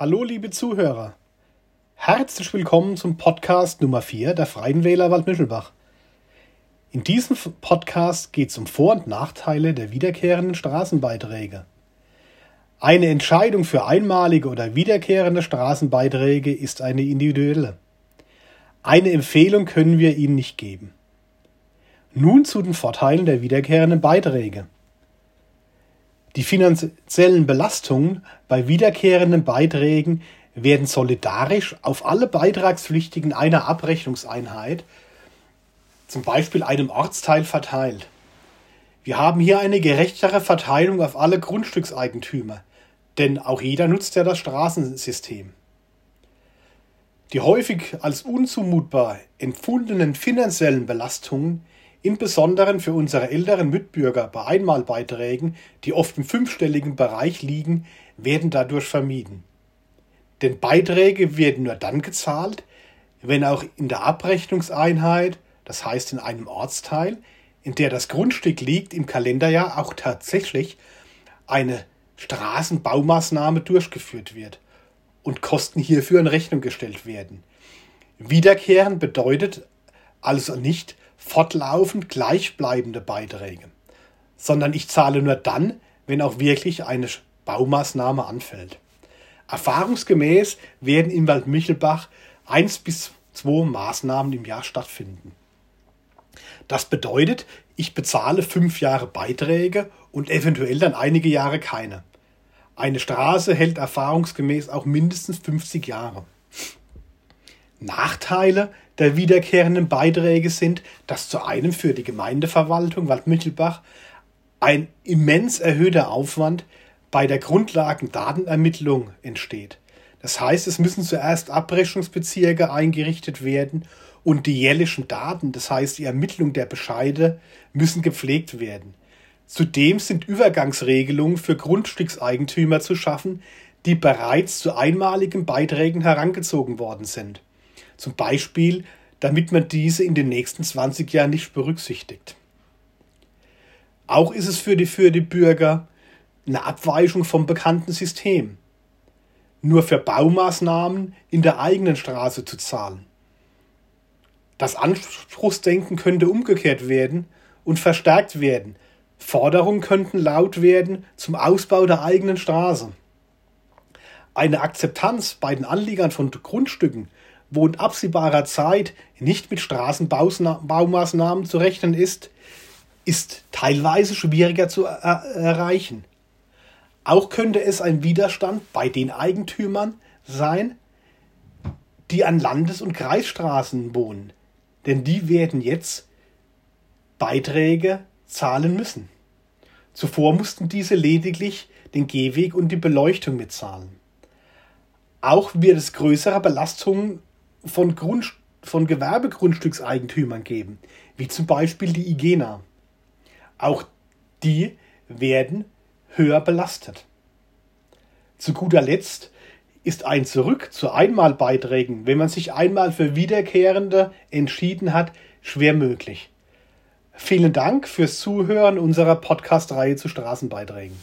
Hallo, liebe Zuhörer. Herzlich willkommen zum Podcast Nummer 4 der Freien Wähler Waldmischelbach. In diesem Podcast geht es um Vor- und Nachteile der wiederkehrenden Straßenbeiträge. Eine Entscheidung für einmalige oder wiederkehrende Straßenbeiträge ist eine individuelle. Eine Empfehlung können wir Ihnen nicht geben. Nun zu den Vorteilen der wiederkehrenden Beiträge. Die finanziellen Belastungen bei wiederkehrenden Beiträgen werden solidarisch auf alle Beitragspflichtigen einer Abrechnungseinheit, zum Beispiel einem Ortsteil, verteilt. Wir haben hier eine gerechtere Verteilung auf alle Grundstückseigentümer, denn auch jeder nutzt ja das Straßensystem. Die häufig als unzumutbar empfundenen finanziellen Belastungen Insbesondere für unsere älteren Mitbürger bei Einmalbeiträgen, die oft im fünfstelligen Bereich liegen, werden dadurch vermieden. Denn Beiträge werden nur dann gezahlt, wenn auch in der Abrechnungseinheit, das heißt in einem Ortsteil, in der das Grundstück liegt, im Kalenderjahr auch tatsächlich eine Straßenbaumaßnahme durchgeführt wird und Kosten hierfür in Rechnung gestellt werden. Wiederkehren bedeutet also nicht, fortlaufend gleichbleibende Beiträge, sondern ich zahle nur dann, wenn auch wirklich eine Baumaßnahme anfällt. Erfahrungsgemäß werden in Waldmichelbach eins bis zwei Maßnahmen im Jahr stattfinden. Das bedeutet, ich bezahle fünf Jahre Beiträge und eventuell dann einige Jahre keine. Eine Straße hält erfahrungsgemäß auch mindestens 50 Jahre. Nachteile der wiederkehrenden Beiträge sind, dass zu einem für die Gemeindeverwaltung Waldmichelbach ein immens erhöhter Aufwand bei der Grundlagendatenermittlung entsteht. Das heißt, es müssen zuerst Abrechnungsbezirke eingerichtet werden und die jährlichen Daten, das heißt die Ermittlung der Bescheide, müssen gepflegt werden. Zudem sind Übergangsregelungen für Grundstückseigentümer zu schaffen, die bereits zu einmaligen Beiträgen herangezogen worden sind. Zum Beispiel, damit man diese in den nächsten 20 Jahren nicht berücksichtigt. Auch ist es für die, für die Bürger eine Abweichung vom bekannten System. Nur für Baumaßnahmen in der eigenen Straße zu zahlen. Das Anspruchsdenken könnte umgekehrt werden und verstärkt werden. Forderungen könnten laut werden zum Ausbau der eigenen Straße. Eine Akzeptanz bei den Anliegern von Grundstücken wo in absehbarer Zeit nicht mit Straßenbaumaßnahmen zu rechnen ist, ist teilweise schwieriger zu er erreichen. Auch könnte es ein Widerstand bei den Eigentümern sein, die an Landes- und Kreisstraßen wohnen, denn die werden jetzt Beiträge zahlen müssen. Zuvor mussten diese lediglich den Gehweg und die Beleuchtung mitzahlen. Auch wird es größere Belastungen von, Grund, von Gewerbegrundstückseigentümern geben, wie zum Beispiel die IGENA. Auch die werden höher belastet. Zu guter Letzt ist ein Zurück zu Einmalbeiträgen, wenn man sich einmal für Wiederkehrende entschieden hat, schwer möglich. Vielen Dank fürs Zuhören unserer Podcast-Reihe zu Straßenbeiträgen.